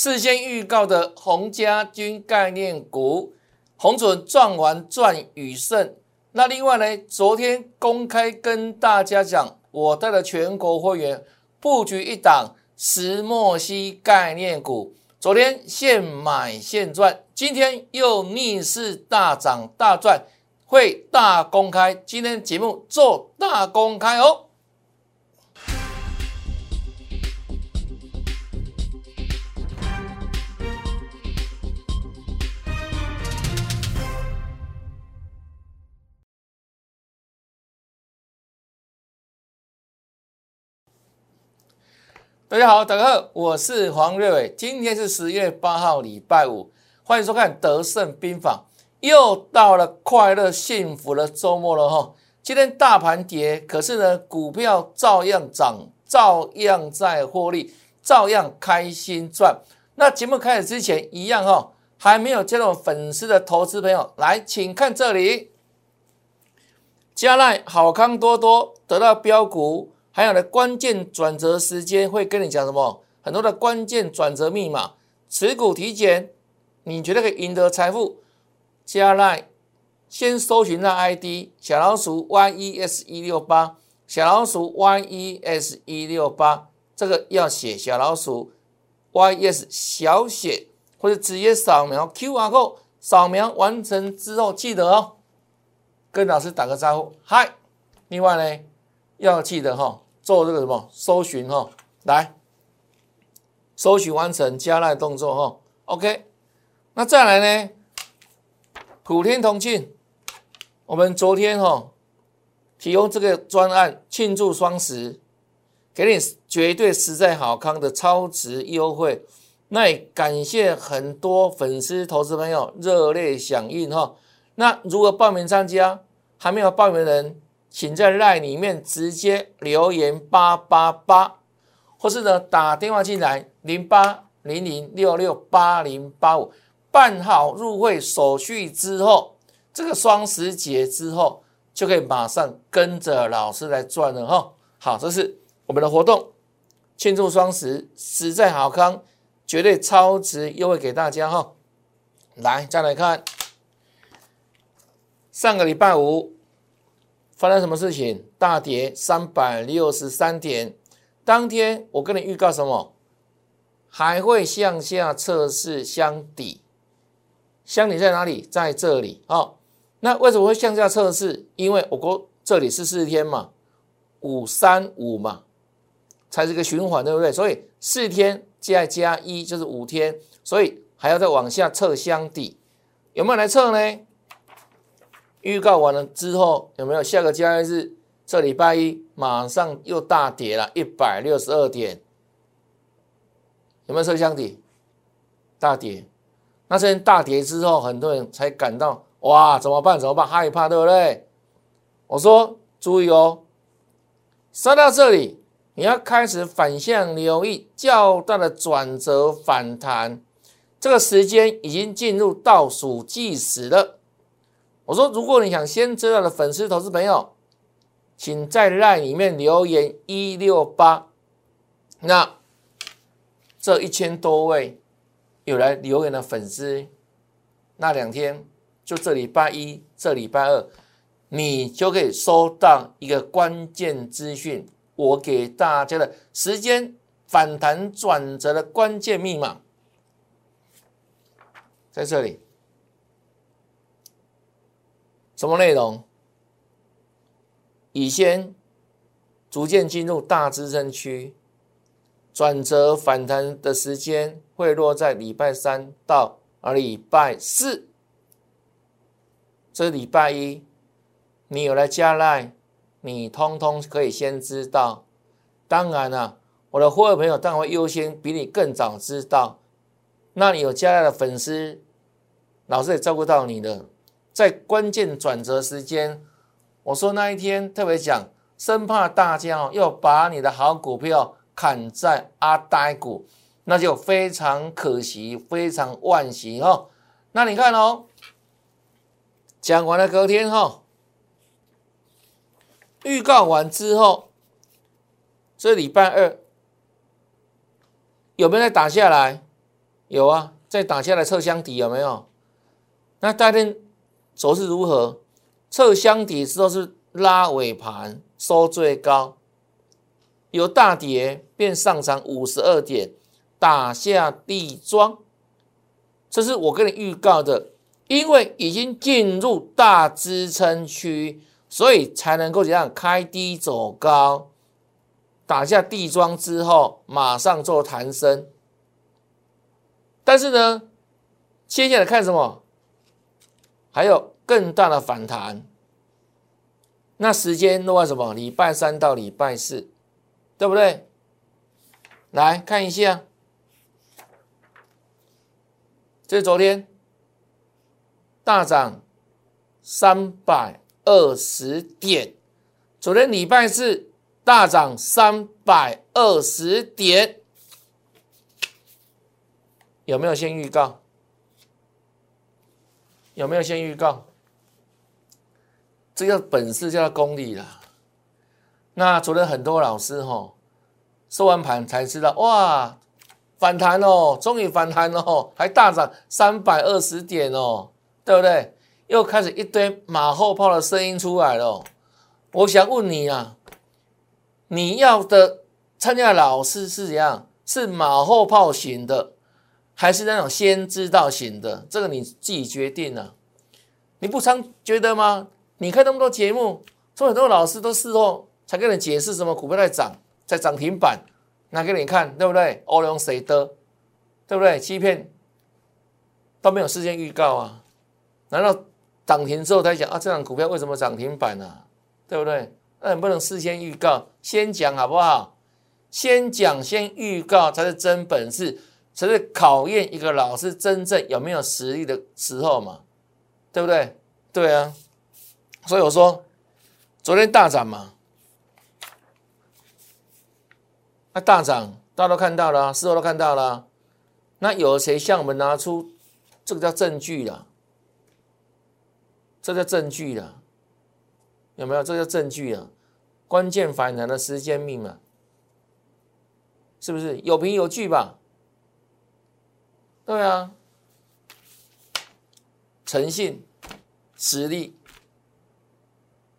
事先预告的洪家军概念股，红准赚完赚宇盛。那另外呢，昨天公开跟大家讲，我带了全国会员布局一档石墨烯概念股，昨天现买现赚，今天又逆势大涨大赚，会大公开。今天节目做大公开哦。大家好，大家好，我是黄瑞伟。今天是十月八号，礼拜五，欢迎收看《德胜兵法》。又到了快乐幸福的周末了哈。今天大盘跌，可是呢，股票照样涨，照样在获利，照样开心赚。那节目开始之前，一样哈，还没有加入粉丝的投资朋友，来，请看这里，加奈好康多多得到标股。还有呢，关键转折时间会跟你讲什么？很多的关键转折密码，持股体检，你觉得可以赢得财富？加来，先搜寻那 ID 小老鼠 yes 一六八，小老鼠 yes 一六八，这个要写小老鼠 yes 小写，或者直接扫描 QR code，扫描完成之后记得哦，跟老师打个招呼，嗨。另外呢，要记得哈。做这个什么搜寻哈，来搜寻完成加赖动作哈，OK，那再来呢？普天同庆，我们昨天哈提供这个专案庆祝双十，给你绝对实在好康的超值优惠，那也感谢很多粉丝投资朋友热烈响应哈。那如果报名参加还没有报名的人。请在赖里面直接留言八八八，或是呢打电话进来零八零零六六八零八五，办好入会手续之后，这个双十节之后就可以马上跟着老师来赚了哈。好，这是我们的活动，庆祝双十，实在好康，绝对超值优惠给大家哈。来，再来看上个礼拜五。发生什么事情？大跌三百六十三点。当天我跟你预告什么？还会向下测试箱底。箱底在哪里？在这里。好，那为什么会向下测试？因为我国这里是四天嘛，五三五嘛，才是个循环，对不对？所以四天加加一就是五天，所以还要再往下测箱底。有没有来测呢？预告完了之后，有没有下个交易日？这礼拜一马上又大跌了一百六十二点，有没有收箱底？大跌。那这大跌之后，很多人才感到哇，怎么办？怎么办？害怕，对不对？我说注意哦，杀到这里，你要开始反向留意较大的转折反弹，这个时间已经进入倒数计时了。我说，如果你想先知道的粉丝、投资朋友，请在 line 里面留言一六八。那这一千多位有来留言的粉丝，那两天就这礼拜一、这礼拜二，你就可以收到一个关键资讯，我给大家的时间反弹转折的关键密码，在这里。什么内容？已先逐渐进入大支撑区，转折反弹的时间会落在礼拜三到啊礼拜四。这礼拜一，你有来加赖，你通通可以先知道。当然了，我的会员朋友当然会优先比你更早知道。那你有加赖的粉丝，老师也照顾到你的。在关键转折时间，我说那一天特别讲，生怕大家哦要把你的好股票砍在阿呆股，那就非常可惜，非常惋惜哈。那你看哦，讲完了隔天哈，预告完之后，这礼拜二有没有再打下来？有啊，再打下来测箱底有没有？那大天走势如何？测箱底之后是拉尾盘收最高，由大跌变上涨五十二点，打下地桩。这是我跟你预告的，因为已经进入大支撑区，所以才能够怎样开低走高，打下地桩之后马上做弹升。但是呢，接下来看什么？还有更大的反弹。那时间落在什么？礼拜三到礼拜四，对不对？来看一下。这是昨天大涨三百二十点，昨天礼拜四大涨三百二十点，有没有先预告？有没有先预告？这个本事，叫功力啦。那昨天很多老师哈收完盘才知道，哇！反弹哦，终于反弹哦，还大涨三百二十点哦，对不对？又开始一堆马后炮的声音出来了。我想问你啊，你要的参加老师是怎样？是马后炮型的，还是那种先知道型的？这个你自己决定啊。你不常觉得吗？你看那么多节目，说很多老师都事后才跟你解释什么股票在涨，在涨停板。拿给你看，对不对？欧龙谁的，对不对？欺骗都没有事先预告啊？难道涨停之后才讲啊？这档股票为什么涨停板呢？对不对？那你不能事先预告，先讲好不好？先讲先预告才是真本事，才是考验一个老师真正有没有实力的时候嘛？对不对？对啊，所以我说昨天大涨嘛。那大涨，大家都看到了，事后都看到了。那有谁向我们拿出这个叫证据了？这叫证据了，有没有？这叫证据啊！关键反弹的时间密码，是不是有凭有据吧？对啊，诚信、实力、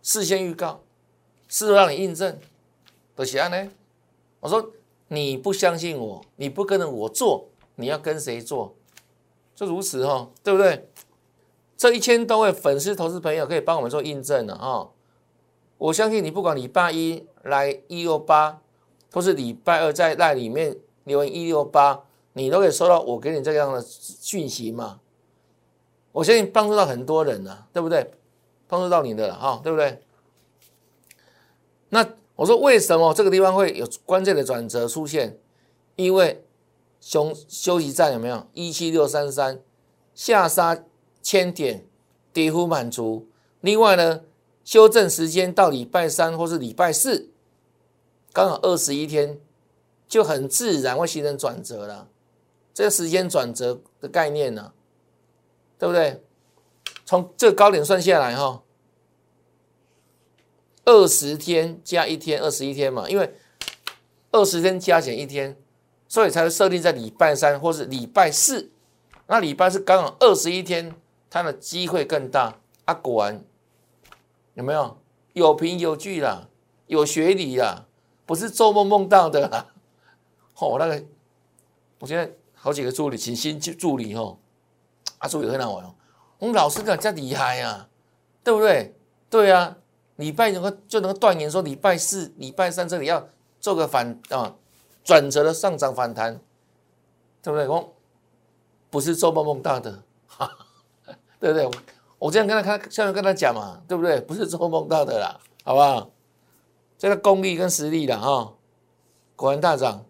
事先预告，事后让你印证，都是安呢？我说你不相信我，你不跟着我做，你要跟谁做？就如此哈，对不对？这一千多位粉丝、投资朋友可以帮我们做印证了啊！我相信你，不管礼拜一来一六八，或是礼拜二在那里面留言一六八，你都可以收到我给你这样的讯息嘛？我相信帮助到很多人了，对不对？帮助到你的了哈，对不对？那。我说为什么这个地方会有关键的转折出现？因为休休息站有没有一七六三三下杀千点跌幅满足？另外呢，修正时间到礼拜三或是礼拜四，刚好二十一天，就很自然会形成转折了。这个时间转折的概念呢，对不对？从这个高点算下来哈。二十天加一天，二十一天嘛，因为二十天加减一天，所以才会设定在礼拜三或是礼拜四。那礼拜四刚好二十一天，它的机会更大。啊，果然有没有有凭有据啦，有学理啦，不是做梦梦到的啦。哦，那个我现在好几个助理，请新助理哦，啊，助理很好玩哦。我们老师更加厉害呀，对不对？对呀。礼拜能够就能够断言说，礼拜四、礼拜三这里要做个反啊转折的上涨反弹，对不对？我不是做梦梦到的，对不对？我这样跟他看，这样跟他讲嘛，对不对？不是做梦到的啦，好不好？这个功力跟实力的哈，果然大涨。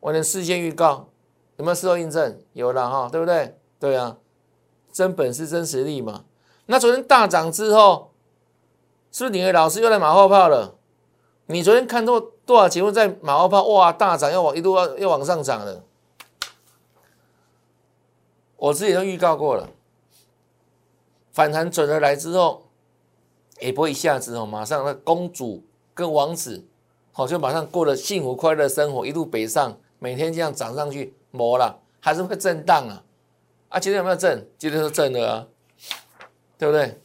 我能事先预告，有没有事后印证？有了哈，对不对？对啊，真本事、真实力嘛。那昨天大涨之后。是不是你的老师又来马后炮了？你昨天看多多少节目在马后炮？哇，大涨要往一路要要往上涨了。我自己都预告过了，反弹准的来之后，也不会一下子哦，马上那公主跟王子，好就马上过了幸福快乐生活，一路北上，每天这样涨上去，没了，还是会震荡啊。啊，今天有没有震？今天是震的啊，对不对？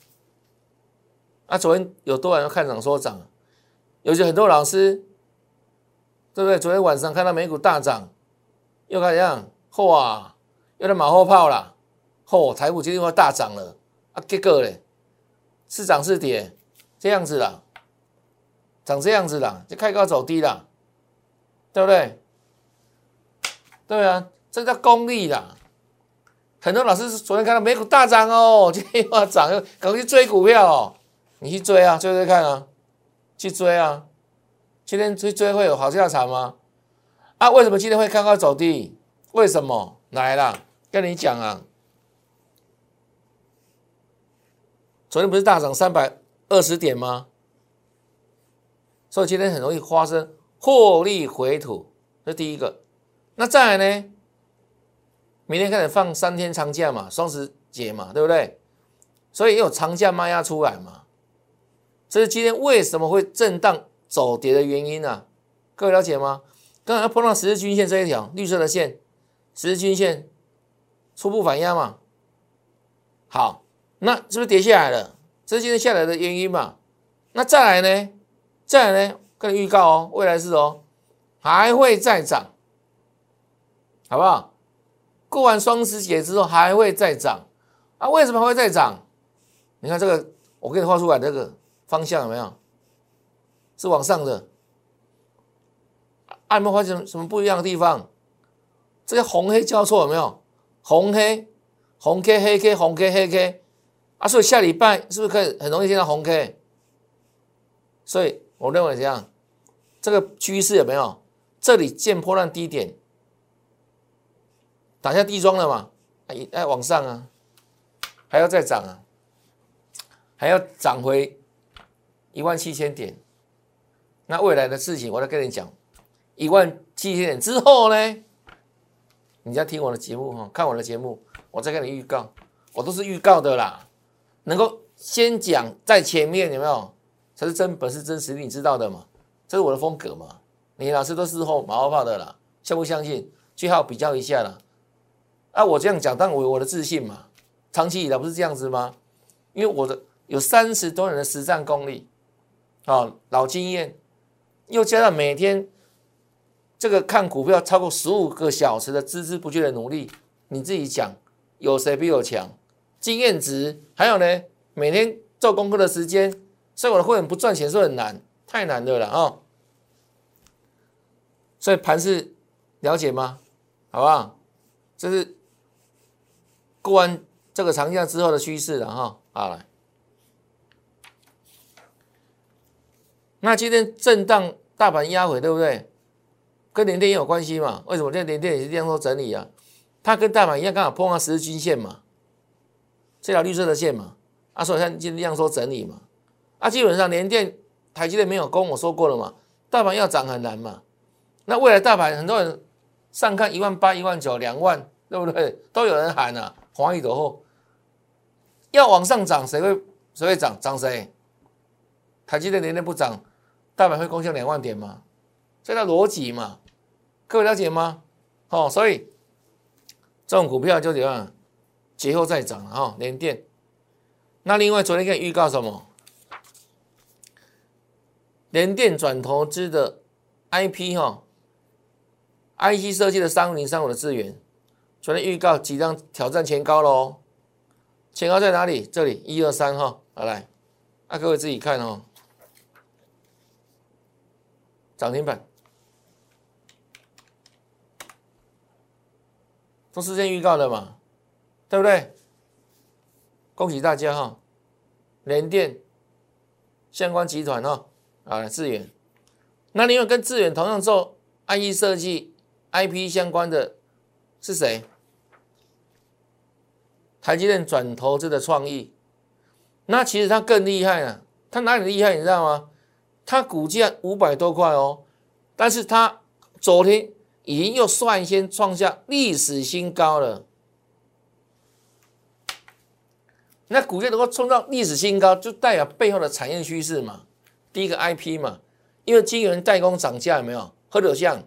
啊，昨天有多少人看涨说涨？有些很多老师，对不对？昨天晚上看到美股大涨，又看怎样？哇，又在马后炮了。嚯，台股今天又大涨了啊！结果嘞，是涨是跌？这样子啦，长这样子啦，就开高走低啦，对不对？对啊，这叫功力啦。很多老师昨天看到美股大涨哦，今天又要涨，赶快去追股票哦。你去追啊，追追看啊，去追啊。今天去追会有好下场吗？啊，为什么今天会开高走低？为什么？来了，跟你讲啊。昨天不是大涨三百二十点吗？所以今天很容易发生获利回吐，这第一个。那再来呢？明天开始放三天长假嘛，双十节嘛，对不对？所以有长假卖压出来嘛，这是今天为什么会震荡走跌的原因啊？各位了解吗？刚才碰到十日均线这一条绿色的线，十日均线初步反压嘛。好，那是不是跌下来了？这是今天下来的原因嘛？那再来呢？再来呢？跟你预告哦，未来是哦，还会再涨，好不好？过完双十节之后还会再涨啊？为什么还会再涨？你看这个，我给你画出来这个方向有没有？是往上的。有没有发现什么不一样的地方？这个红黑交错有没有？红黑，红 K 黑 K 红 K 黑 K 啊！所以下礼拜是不是可以很容易见到红 K？所以我认为这样，这个趋势有没有？这里见破烂低点。打下地桩了嘛？哎哎，往上啊，还要再涨啊，还要涨回一万七千点。那未来的事情，我再跟你讲。一万七千点之后呢？你要听我的节目哈，看我的节目，我再跟你预告，我都是预告的啦。能够先讲在前面，有没有？才是真本事、真实力，你知道的嘛？这是我的风格嘛？你老师都事后马后炮的啦，相不相信？最好比较一下啦。啊，我这样讲，当然我我的自信嘛，长期以来不是这样子吗？因为我的有三十多年的实战功力，啊，老经验，又加上每天这个看股票超过十五个小时的孜孜不倦的努力，你自己讲，有谁比我强？经验值，还有呢，每天做功课的时间，所以我的会员不赚钱是很难，太难的了啊！所以盘是了解吗？好不好？这是。过完这个长假之后的趋势了哈，好来，那今天震荡大盘压回对不对？跟连电也有关系嘛？为什么这连电也是这样说整理啊？它跟大盘一样，刚好碰到十日均线嘛，这条绿色的线嘛，啊，所以像今天这样说整理嘛，啊，基本上连电、台积电没有攻，我说过了嘛，大盘要涨很难嘛。那未来大盘很多人上看一万八、一万九、两万，对不对？都有人喊啊。华谊的后要往上涨，谁会谁会涨？涨谁？台积电年年不涨，大盘会攻向两万点吗？这叫逻辑嘛，各位了解吗？哦，所以这种股票就怎样？节后再涨了哈，连电。那另外昨天可以预告什么？联电转投资的 IP 哈，IC 设计的三零三五的资源。昨天预告即将挑战前高喽，前高在哪里？这里一二三哈，好来，那各位自己看哦，涨停板，都事先预告的嘛，对不对？恭喜大家哈，联电相关集团哈，啊，智远，那另外跟智远同样做 IE 设计 IP 相关的是谁？台积电转投资的创意，那其实它更厉害啊！它哪里厉害？你知道吗？它股价五百多块哦，但是它昨天已经又率先创下历史新高了。那股价能够冲到历史新高，就代表背后的产业趋势嘛。第一个 IP 嘛，因为晶圆代工涨价有没有？何者像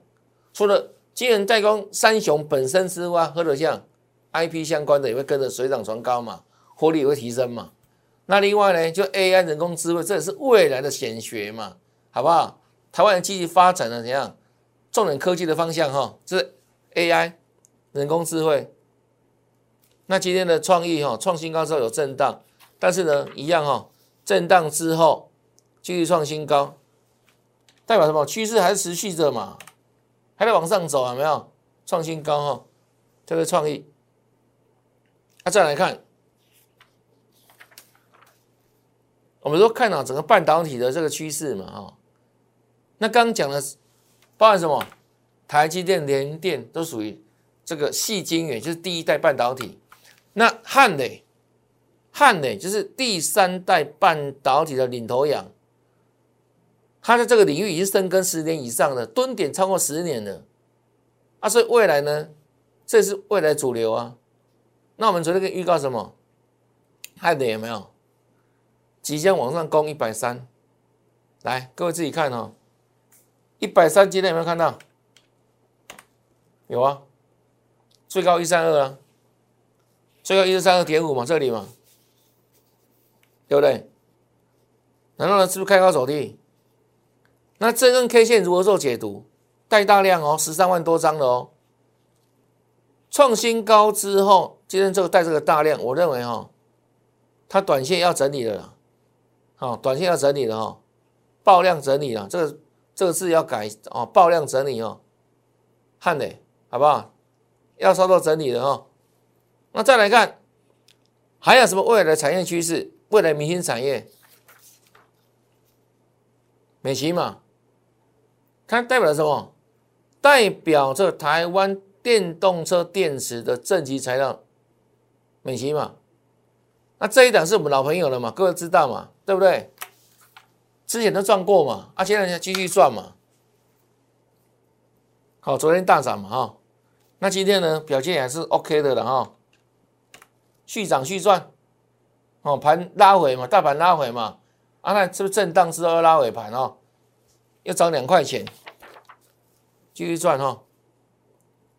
除了晶圆代工三雄本身之外，或者像 IP 相关的也会跟着水涨船高嘛，获利也会提升嘛。那另外呢，就 AI 人工智慧，这也是未来的显学嘛，好不好？台湾积极发展的怎样？重点科技的方向哈，是 AI 人工智慧。那今天的创意哈创新高之后有震荡，但是呢一样哈，震荡之后继续创新高，代表什么？趋势还是持续着嘛，还在往上走有没有？创新高哈，这个创意。那再来看。我们说看到整个半导体的这个趋势嘛，哈，那刚讲的包含什么？台积电、联电都属于这个细晶圆，就是第一代半导体。那汉磊，汉磊就是第三代半导体的领头羊，它在这个领域已经深耕十年以上了，蹲点超过十年了。啊，所以未来呢，这是未来主流啊。那我们昨天跟预告什么？汉磊有没有？即将往上攻一百三，来，各位自己看哦。一百三今天有没有看到？有啊，最高一三二啊，最高一三二点五嘛，这里嘛，对不对？然后呢，是不是开高走低？那这根 K 线如何做解读？带大量哦，十三万多张的哦，创新高之后，今天这个带这个大量，我认为哈，它短线要整理的了。好，短线要整理了哈，爆量整理了，这个这个字要改哦，爆量整理哦，汉磊，好不好？要稍作整理的哦。那再来看，还有什么未来的产业趋势？未来明星产业，美琪嘛，它代表什么？代表着台湾电动车电池的正极材料，美骑嘛。那这一档是我们老朋友了嘛？各位知道嘛？对不对？之前都赚过嘛，啊，现在继续赚嘛。好，昨天大涨嘛，哈。那今天呢，表现还是 OK 的了，哈。续涨续赚，哦，盘拉回嘛，大盘拉回嘛，啊，那是不是震荡之后要拉尾盘哦？要涨两块钱，继续赚哈。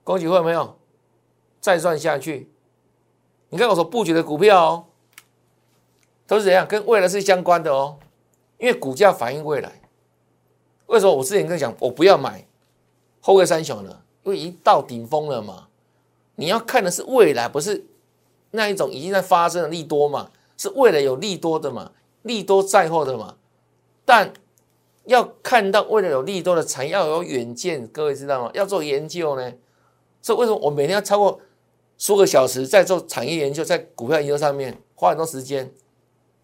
恭喜会没有？再赚下去。你看我所布局的股票哦。都是怎样？跟未来是相关的哦，因为股价反映未来。为什么我之前跟你讲，我不要买后位三雄了？因为已经到顶峰了嘛。你要看的是未来，不是那一种已经在发生的利多嘛？是未来有利多的嘛？利多在后的嘛？但要看到未来有利多的产业，要有远见。各位知道吗？要做研究呢。所以为什么我每天要超过数个小时在做产业研究，在股票研究上面花很多时间？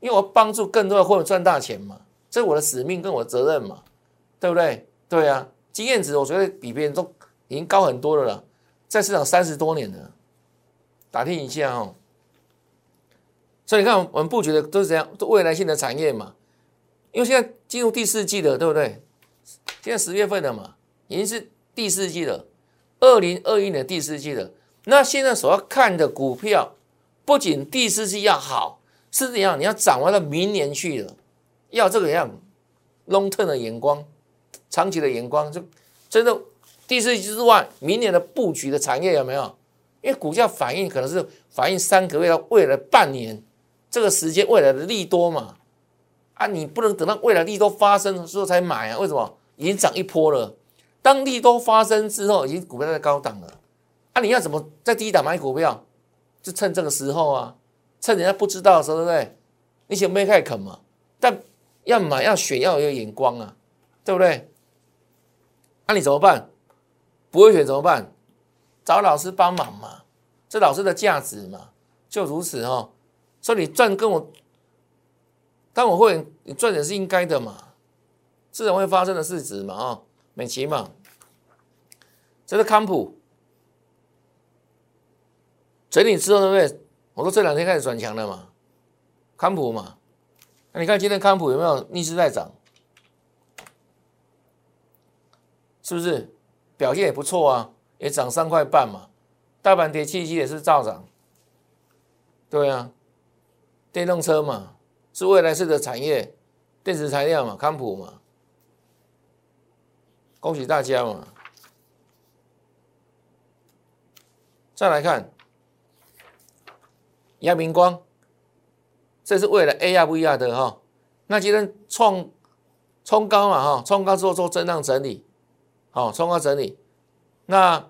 因为我帮助更多的会员赚大钱嘛，这是我的使命跟我的责任嘛，对不对？对啊，经验值我觉得比别人都已经高很多了了，在市场三十多年了，打听一下哦。所以你看，我们布局的都是怎样，未来性的产业嘛。因为现在进入第四季了，对不对？现在十月份了嘛，已经是第四季了，二零二一年第四季了。那现在所要看的股票，不仅第四季要好。是这样，你要掌握到明年去了，要这个样 long term 的眼光，长期的眼光，就真的第四季之外，明年的布局的产业有没有？因为股价反应可能是反映三个月到未来半年这个时间未来的利多嘛？啊，你不能等到未来利多发生的时候才买啊？为什么？已经涨一波了，当利多发生之后，已经股票在高档了，啊，你要怎么在低档买股票？就趁这个时候啊！趁人家不知道的时候，对不对？你先没开垦嘛，但要买要选要有眼光啊，对不对？那你怎么办？不会选怎么办？找老师帮忙嘛，这老师的价值嘛，就如此哦。所以你赚跟我，当我会你赚点是应该的嘛，自然会发生的事实嘛啊，美琪嘛，这是康普整理之后，对不对？我说这两天开始转强了嘛，康普嘛，那你看今天康普有没有逆势在涨？是不是表现也不错啊？也涨三块半嘛，大盘跌七七也是照涨，对啊，电动车嘛，是未来式的产业，电子材料嘛，康普嘛，恭喜大家嘛，再来看阳明光，这是为了 A R V R 的哈。那今天创冲高嘛哈，冲高之后做震荡整理，好，冲高整理，那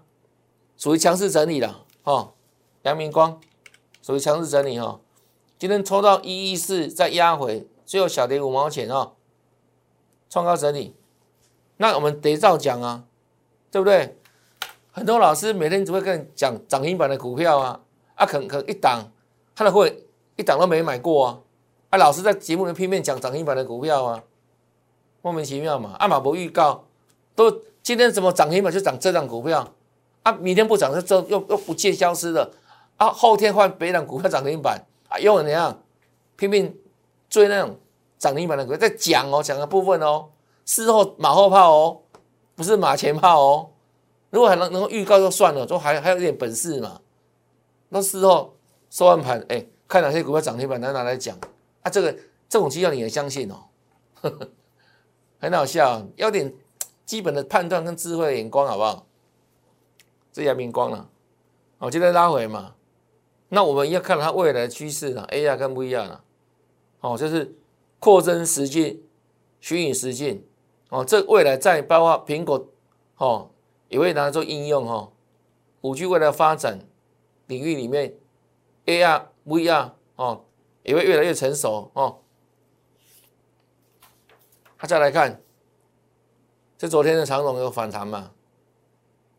属于强势整理了哈。阳明光属于强势整理哈。今天抽到一一四，再压回，最后小跌五毛钱哈。创高整理，那我们得照讲啊，对不对？很多老师每天只会跟你讲涨停板的股票啊，啊，可可一档，他的会一档都没买过啊，啊，老师在节目里拼命讲涨停板的股票啊，莫名其妙嘛，阿马博预告。都今天怎么涨停板就涨这档股票，啊，明天不涨就这又又不见消失了，啊，后天换别档股票涨停板，啊，又怎样？拼命追那种涨停板的股票，在讲哦，讲的部分哦，事后马后炮哦，不是马前炮哦。如果还能能够预告就算了，就还还有一点本事嘛。那事后收完盘，哎，看哪些股票涨停板，拿拿来讲啊。这个这种绩效你也相信哦，很好笑，要点基本的判断跟智慧的眼光，好不好？这阳明光了，哦，今天拉回嘛。那我们要看它未来的趋势了，A R 跟不一样了。哦，就是扩增实境、虚拟实境。哦，这未来在包括苹果，哦。也会拿来做应用哦，五 G 未来发展领域里面，AR、VR 哦，也会越来越成熟哦。那再来看，这昨天的长龙有反弹嘛？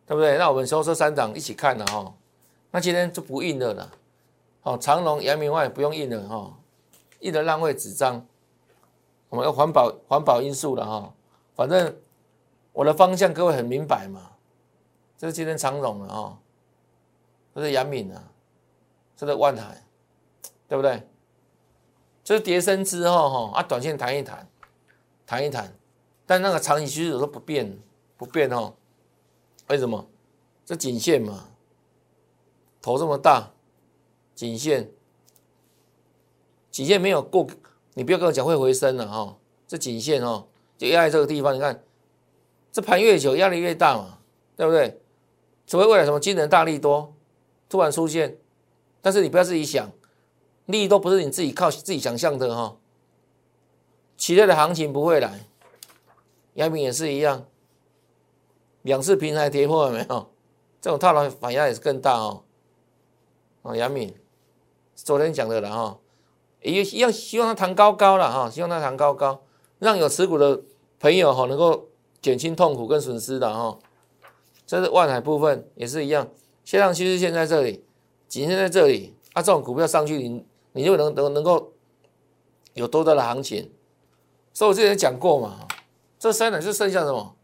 对不对？那我们收这三档一起看了哈。那今天就不印了了，哦，长龙、阳明外不用印了哈，印的浪费纸张。我们要环保环保因素了哈，反正我的方向各位很明白嘛。这是今天长龙了啊，这是杨敏啊，这是万海，对不对？这是跌升之后哈，啊，短线弹一弹，弹一弹，但那个长期趋势都不变，不变哦。为什么？这颈线嘛，头这么大，颈线，颈线没有过，你不要跟我讲会回升了哈。这颈线哦，就压在这个地方，你看，这盘越久压力越大嘛，对不对？所谓未来什么惊人大利多突然出现，但是你不要自己想，利益都不是你自己靠自己想象的哈。其他的行情不会来，阳明也是一样，两次平台跌破了没有？这种套牢反压也是更大哦。哦，阳明昨天讲的了哈，也一样希望它弹高高了哈，希望它弹高高，让有持股的朋友哈能够减轻痛苦跟损失的哈。这是万海部分也是一样，线上趋势线在这里，仅限在这里，啊，这种股票上去，你你就能能能够有多大的行情？所以我之前讲过嘛，这三档就剩下什么？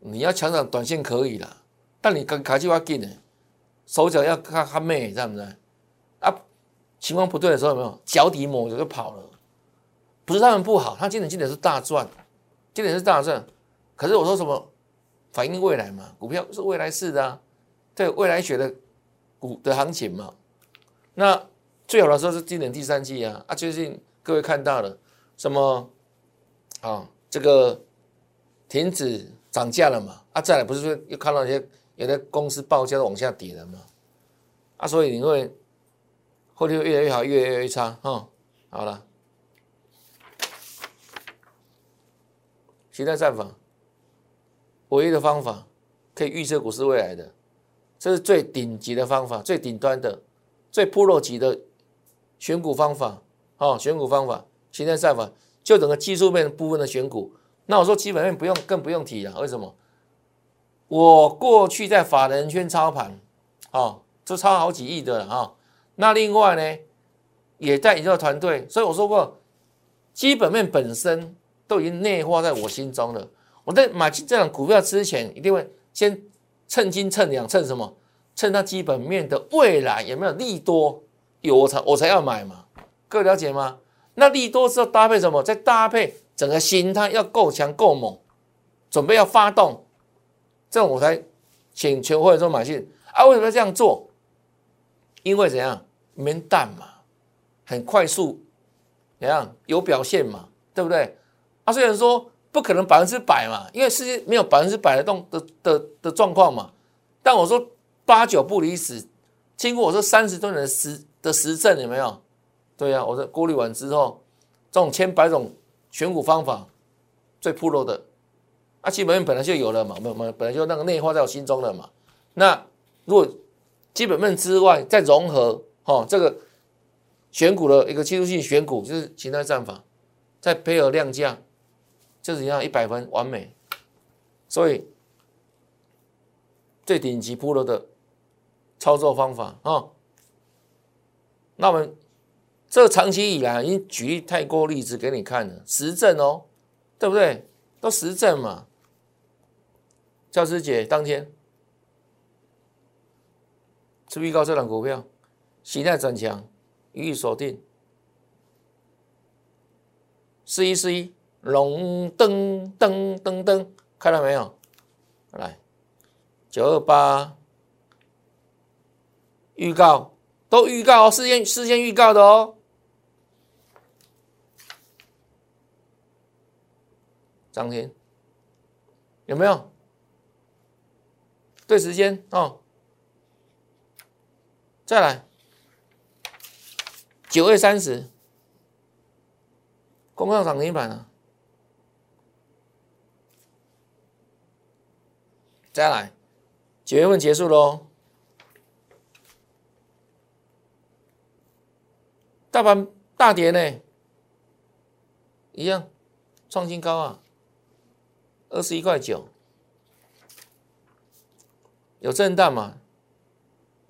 你要抢涨短线可以了，但你卡卡住要紧的，手脚要看看妹，知不知？啊，情况不对的时候有没有脚底抹油就跑了？不是他们不好，他今年今年是大赚，今年是大赚，可是我说什么？反映未来嘛，股票是未来式的啊，对未来学的股的行情嘛。那最好的时候是今年第三季啊，啊，最近各位看到了什么啊？这个停止涨价了嘛？啊，再来不是说又看到一些有的公司报价都往下跌了嘛？啊，所以你会后天越来越好，越来越差哈。好了，期待战法。唯一的方法可以预测股市未来的，这是最顶级的方法，最顶端的、最 pro 级的选股方法哦。选股方法，形态战法就整个技术面部分的选股。那我说基本面不用，更不用提了。为什么？我过去在法人圈操盘，哦，就操好几亿的了啊。那另外呢，也带领这个团队，所以我说过，基本面本身都已经内化在我心中了。我在买这档股票之前，一定会先称斤称两，称什么？称它基本面的未来有没有利多，有我才我才要买嘛。各位了解吗？那利多是要搭配什么？再搭配整个形态要够强够猛，准备要发动，这样我才请全会做买进啊。为什么要这样做？因为怎样？明淡嘛，很快速，怎样有表现嘛，对不对？啊，虽然说。不可能百分之百嘛，因为世界没有百分之百的动的的的状况嘛。但我说八九不离十。经过我说三十多年的实的实证，有没有？对呀，我说过滤完之后，这种千百种选股方法最 pro 的，啊，基本面本来就有了嘛，没没本来就那个内化在我心中了嘛。那如果基本面之外再融合，哦，这个选股的一个技术性选股，就是形态战法，再配合量价，就是你看一百分完美。所以最顶级 pro 的。操作方法啊，那我们这长期以来已经举例太多例子给你看了，实证哦，对不对？都实证嘛。教师节当天，是预告这档股票，形态转强，予以锁定。四一四一，龙灯灯灯灯，看到没有？来，九二八。预告都预告哦，事先事先预告的哦。涨停有没有？对时间哦。再来，九月三十，公告涨停板啊。再来，九月份结束喽。大盘大跌呢，一样创新高啊，二十一块九，有震荡嘛？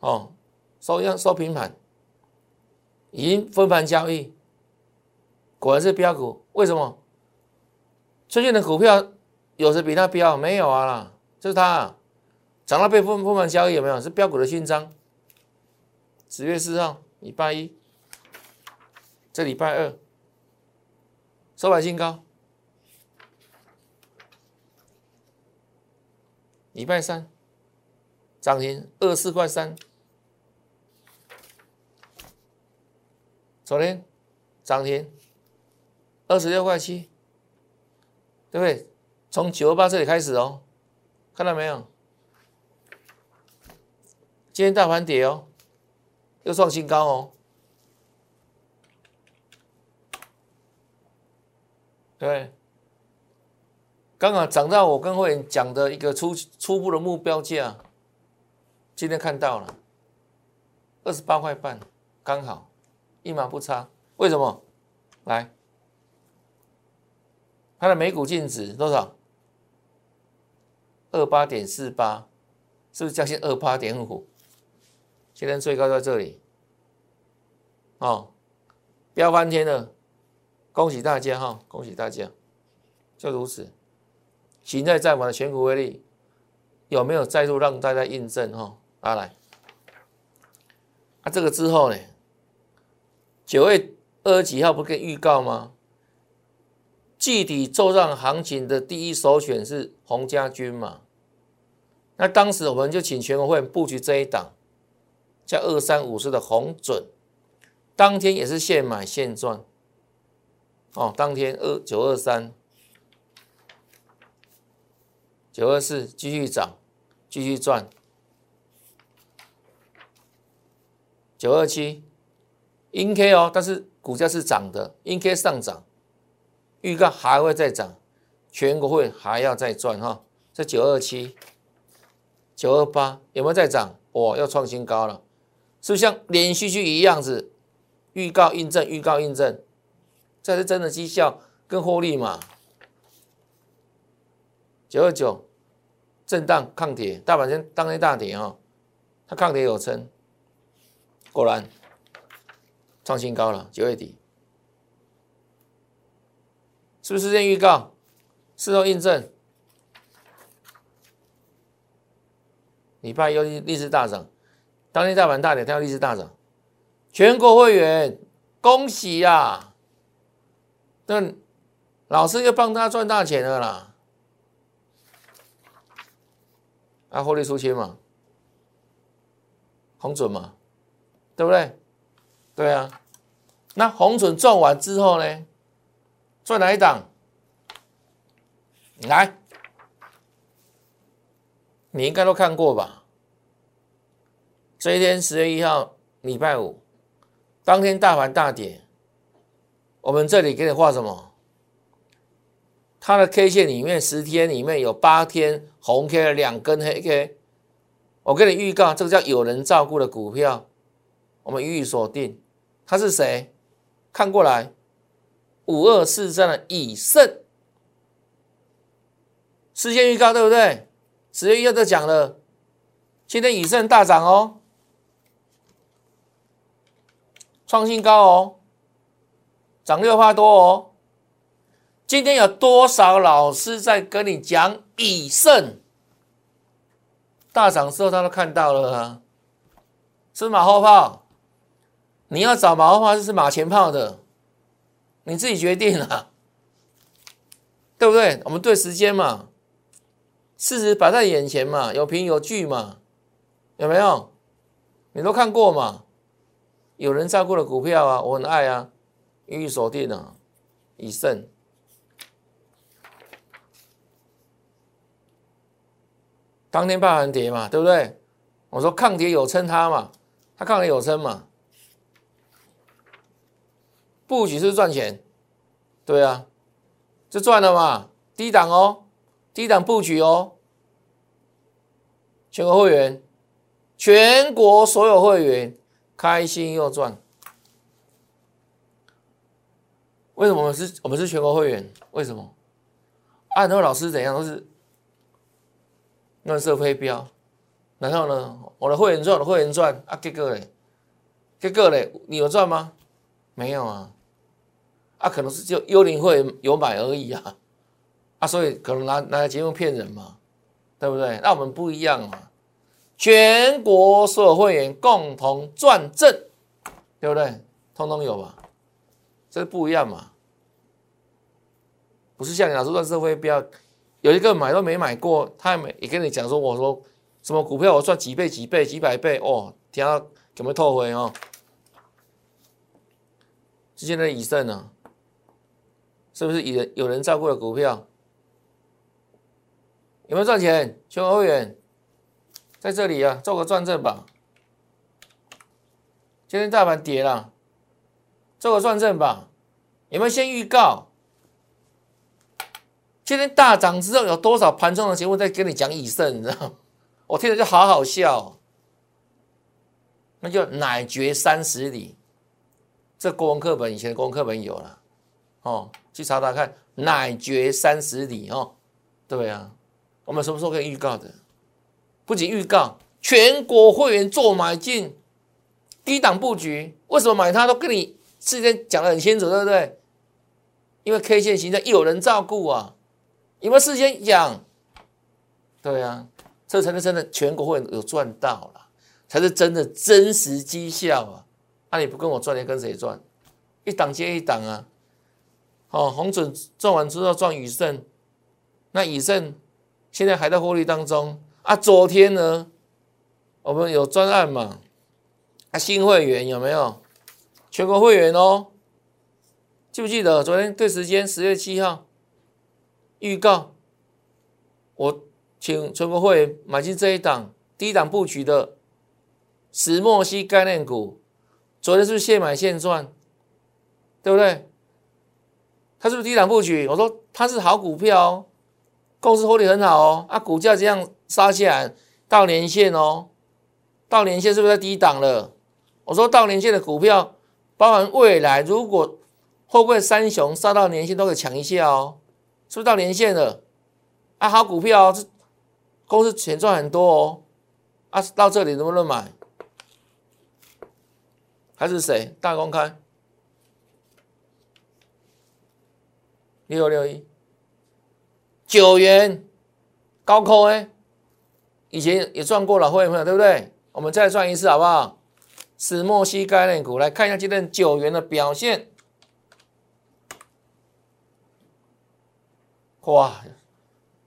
哦，收样收平盘，已经分盘交易，果然是标股。为什么？最近的股票有谁比它标？没有啊啦，就是它啊涨到被分分盘交易有没有？是标股的勋章。十月四号，礼拜一。这礼拜二收盘新高，礼拜三涨停二四块三，昨天涨停二十六块七，对不对？从九二八这里开始哦，看到没有？今天大盘跌哦，又创新高哦。对，刚好涨到我跟会员讲的一个初初步的目标价，今天看到了二十八块半，刚好一毛不差。为什么？来，它的每股净值多少？二八点四八，是不是将近二八点五？今天最高在这里，哦，飙翻天了。恭喜大家哈！恭喜大家，就如此。形态在我的选股威力有没有再度让大家印证哈？拿来。啊，这个之后呢？九月二十几号不跟预告吗？具体做账行情的第一首选是洪家军嘛？那当时我们就请全国会布局这一档，叫二三五四的红准，当天也是现买现赚。哦，当天二九二三、九二四继续涨，继续赚。九二七阴 K 哦，但是股价是涨的，阴 K 上涨，预告还会再涨，全国会还要再赚哈。这九二七、九二八有没有再涨？哇，要创新高了，是不是像连续剧一样子？预告印证，预告印证。这是真的绩效跟获利嘛？九二九震荡抗跌，大板先当天大跌哦，它抗跌有撑，果然创新高了。九月底是不是先预告？事后印证，礼拜又历史大涨，当天大盘大跌，它要历史大涨，全国会员恭喜呀！那老师又帮他赚大钱了啦，啊，获利出清嘛，红准嘛，对不对？对啊，那红准赚完之后呢，赚哪一档？来，你应该都看过吧？这一天十月一号礼拜五，当天大盘大跌，我们这里给你画什么？它的 K 线里面十天里面有八天红 K 两根黑 K，我给你预告，这个叫有人照顾的股票，我们予以锁定。他是谁？看过来，五二四三的以盛，事先预告对不对？十月一号就讲了，今天以盛大涨哦，创新高哦，涨六趴多哦。今天有多少老师在跟你讲以盛大涨之后，他都看到了啊？是马后炮？你要找马后炮，是马前炮的，你自己决定啊，对不对？我们对时间嘛，事实摆在眼前嘛，有凭有据嘛，有没有？你都看过嘛？有人照顾的股票啊，我很爱啊，予以锁定啊，以胜。当天大盘跌嘛，对不对？我说抗跌有撑它嘛，它抗跌有撑嘛，布局是赚钱，对啊，就赚了嘛，低档哦，低档布局哦，全国会员，全国所有会员开心又赚。为什么我们是我们是全国会员？为什么？按那个老师怎样都是。乱射飞镖，然后呢？我的会员赚，我的会员赚啊！结果嘞，结果嘞，你有赚吗？没有啊！啊，可能是就幽灵会有买而已啊！啊，所以可能拿拿来节目骗人嘛，对不对？那我们不一样嘛，全国所有会员共同赚正，对不对？通通有吧？这不一样嘛，不是像你老师乱射飞镖。有一个买都没买过，他也没也跟你讲说，我说什么股票我赚几倍几倍几百倍哦，听到有没有透回哦？之前的以盛呢，是不是有人有人照顾的股票？有没有赚钱？全国会员在这里啊，做个转正吧。今天大盘跌了，做个转正吧。有没有先预告？今天大涨之后，有多少盘中的节目在跟你讲以盛？你知道？我听着就好好笑。那就奶绝三十里，这国文课本以前的国文课本有了哦，去查查看奶绝三十里哦。对啊，我们什么时候可以预告的？不仅预告，全国会员做买进低档布局，为什么买它都跟你事先讲的很清楚，对不对？因为 K 线形态有人照顾啊。有没有事先讲？对啊，这才是真的全国会员有赚到了，才是真的真实绩效啊！那你不跟我赚，你跟谁赚？一档接一档啊！哦，红准赚完之后赚宇盛，那宇盛现在还在获利当中啊。昨天呢，我们有专案嘛？啊，新会员有没有？全国会员哦，记不记得昨天对时间十月七号？预告，我请全国会员买进这一档低档布局的石墨烯概念股，昨天是不是现买现赚？对不对？它是不是低档布局？我说它是好股票，公司获利很好哦，啊，股价这样杀下来到年线哦，到年线是不是在低档了？我说到年线的股票，包含未来如果会不会三雄杀到年线都可以抢一下哦。是不是到年线了？啊，好股票，这公司钱赚很多哦。啊，到这里能不能买？还是谁？大公开六六一九元高空哎，以前也赚过了，会员朋友对不对？我们再赚一次好不好？石墨烯概念股，来看一下今天九元的表现。哇，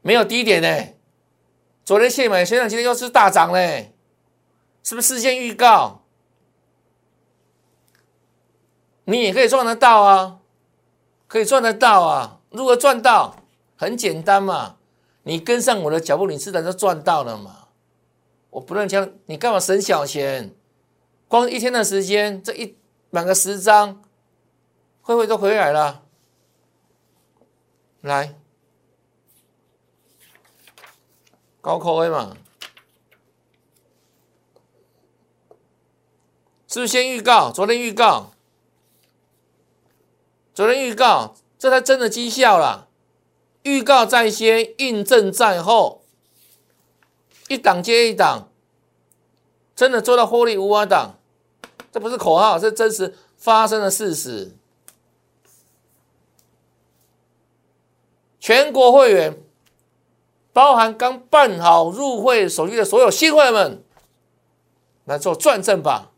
没有低点呢。昨天现买，现在今天又是大涨嘞，是不是事先预告？你也可以赚得到啊，可以赚得到啊。如果赚到，很简单嘛，你跟上我的脚步，你自然就赚到了嘛。我不认枪，你干嘛省小钱？光一天的时间，这一满个十张，会不会都回来了？来，高口味嘛，是不是先预告？昨天预告，昨天预告，这才真的绩效了。预告在先，印证在后，一档接一档，真的做到获利无法挡。这不是口号，是真实发生的事实。全国会员，包含刚办好入会手续的所有新会员们，来做转正吧，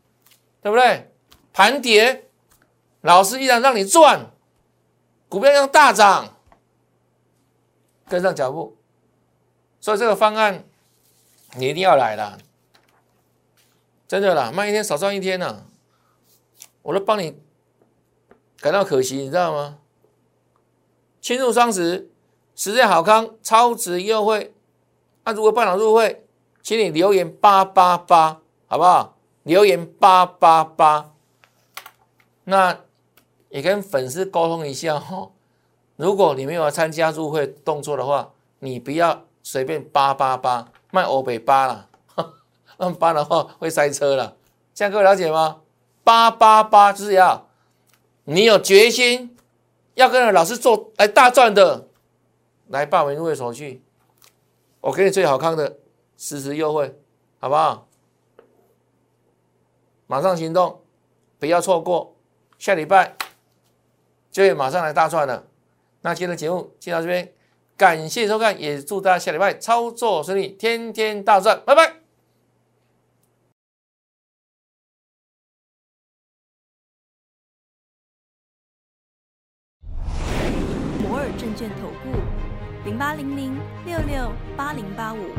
对不对？盘跌，老师依然让你赚，股票要大涨。跟上脚步，所以这个方案你一定要来了，真的啦，慢一天少赚一天呢，我都帮你感到可惜，你知道吗？庆祝双十，实在好康，超值优惠。那如果办好入会，请你留言八八八，好不好？留言八八八，那也跟粉丝沟通一下哈。如果你没有参加入会动作的话，你不要随便八八八卖欧北八了，那八的话会塞车了。这样各位了解吗？八八八就是要你有决心要跟着老师做来大赚的，来报名入会手续，我给你最好康的实时优惠，好不好？马上行动，不要错过，下礼拜就会马上来大赚了。那今天的节目就到这边，感谢收看，也祝大家下礼拜操作顺利，天天大赚，拜拜。摩尔证券投顾零八零零六六八零八五。